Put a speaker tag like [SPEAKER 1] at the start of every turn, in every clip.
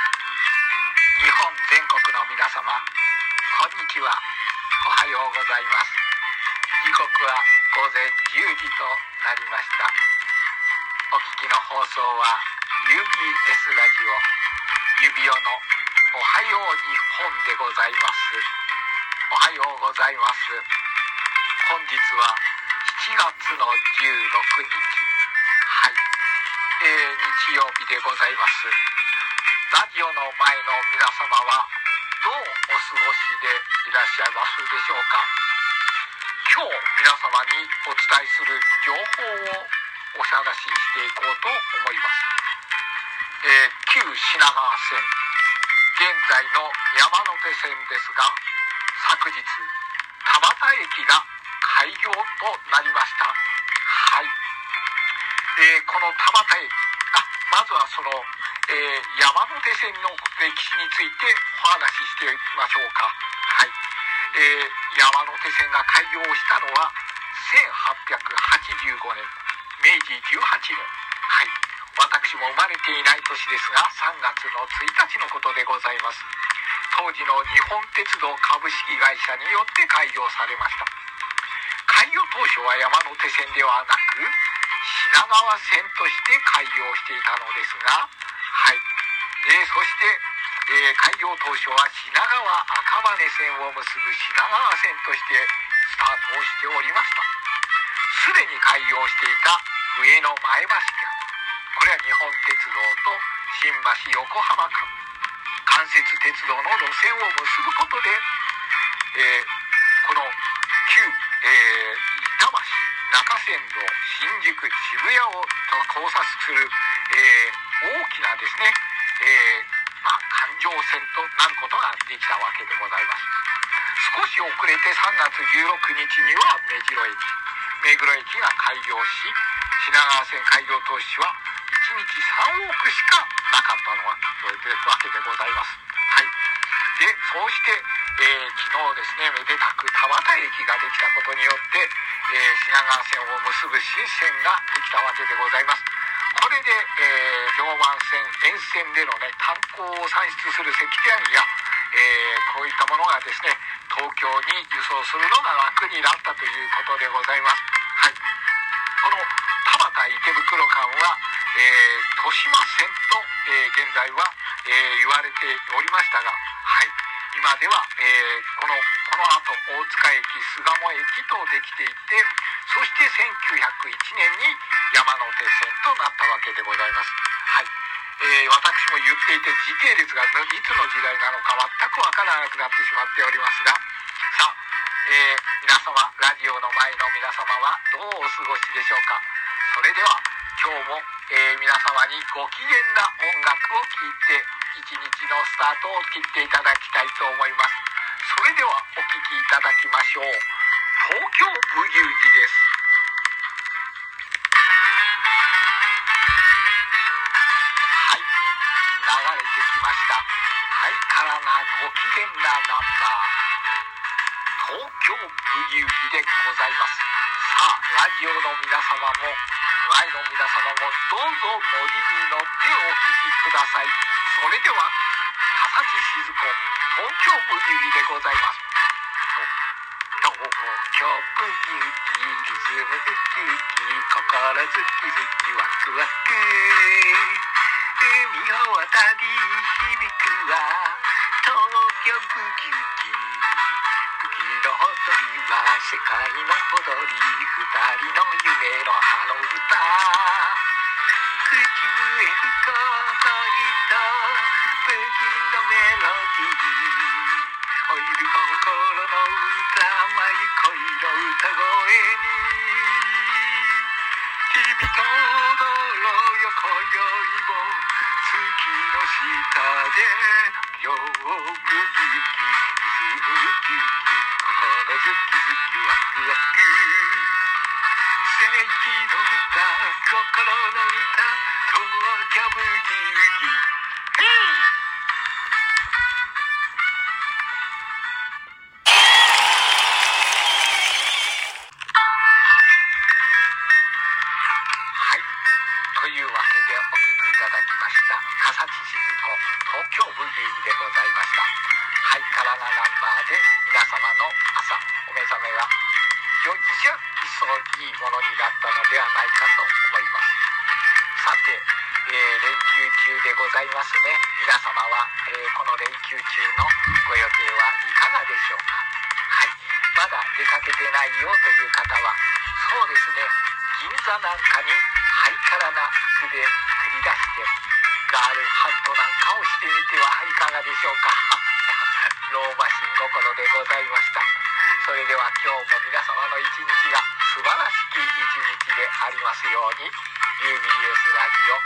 [SPEAKER 1] 日本全国の皆様こんにちは。おはようございます。時刻は午前10時となりました。お聞きの放送は UBS ラジオ指輪のおはよう日本でございます。おはようございます。本日は7月の16日。はい、えー、日曜日でございます。ラジオの前の皆様はどうお過ごしでいらっしゃいますでしょうか？今日皆様にお伝えする情報をお話ししていこうと思います、えー、旧品川線現在の山手線ですが昨日田端駅が開業となりました。はい、えー、この田端駅あまずはそのえー、山手線の歴史についてお話ししていきましょうか。はい。えー、山手線が開業したのは1885年、明治18年。はい。私も生まれていない年ですが、3月の1日のことでございます。当時の日本鉄道株式会社によって開業されました。開業当初は山手線ではなく、品川線として開業していたのですが、はい、えー、そして、えー、開業当初は品川赤羽線を結ぶ品川線としてスタートをしておりました。すでに開業していた上野前橋間。これは日本鉄道と新橋横浜間。関節鉄道の路線を結ぶことで、えー、この旧、え、板橋中山道新宿渋谷を交差する、えー大きなですね、えー、まあ、環状線となることができたわけでございます。少し遅れて3月16日には目白駅、目黒駅が開業し、品川線開業当時は1日3億しかなかったのは、そういうわけでございます。はい。で、そうして、えー、昨日ですね、めでたく田端駅ができたことによって、えー、品川線を結ぶ新線ができたわけでございます。これで、えー、常磐線沿線でのね炭鉱を産出する石炭や、えー、こういったものがですね東京に輸送するのが楽になったということでございます。はい、この田端池袋間は、えー、豊島線と、えー、現在は、えー、言われておりましたが、はい、今では、えー、このこの後大塚駅巣鴨駅とできていてそして1901年に山手線となったわけでございます。はい。えー、私も言っていて時系列がいつの時代なのか全くわからなくなってしまっておりますが、さあ、えー、皆様、ラジオの前の皆様はどうお過ごしでしょうか。それでは、今日も、え、皆様にご機嫌な音楽を聴いて、日のスタートを切っていただきたいと思います。それではお聴きいただきましょう。東京ブギウギです。からなご機嫌なナンバー東京ブギウギでございますさあラジオの皆様も前の皆様もどうぞノリに乗ってお聴きくださいそれでは笠地静子東京ブギウギでございます。東京ブギウギリズムズキキ心ズキズキワクワク海を渡り響くは東京ブギウギブギの踊りは世界の踊り二人の夢のハロ歌。口笛吹こう今宵も月の下でよぶきずぶき心ずきずきワクワク正義の歌心の歌東京ブギウギヘイというわけでおただきました。笠地静子東京ブギウギでございました。はい、からなナンバーで皆様の朝お目覚めはよりじゃ一層いいものになったのではないかと思います。さて、えー、連休中でございますね。皆様は、えー、この連休中のご予定はいかがでしょうか。はい。まだ出かけてないよという方はそうですね。銀座なんかにハイカラな服で出してガールハントなんかをしてみてはいかがでしょうか。老婆心心でございました。それでは今日も皆様の一日が素晴らしき一日でありますように。UBS ラジオ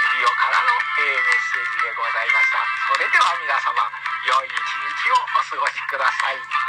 [SPEAKER 1] 指輪からの、えメッセージでございました。それでは皆様良い一日をお過ごしください。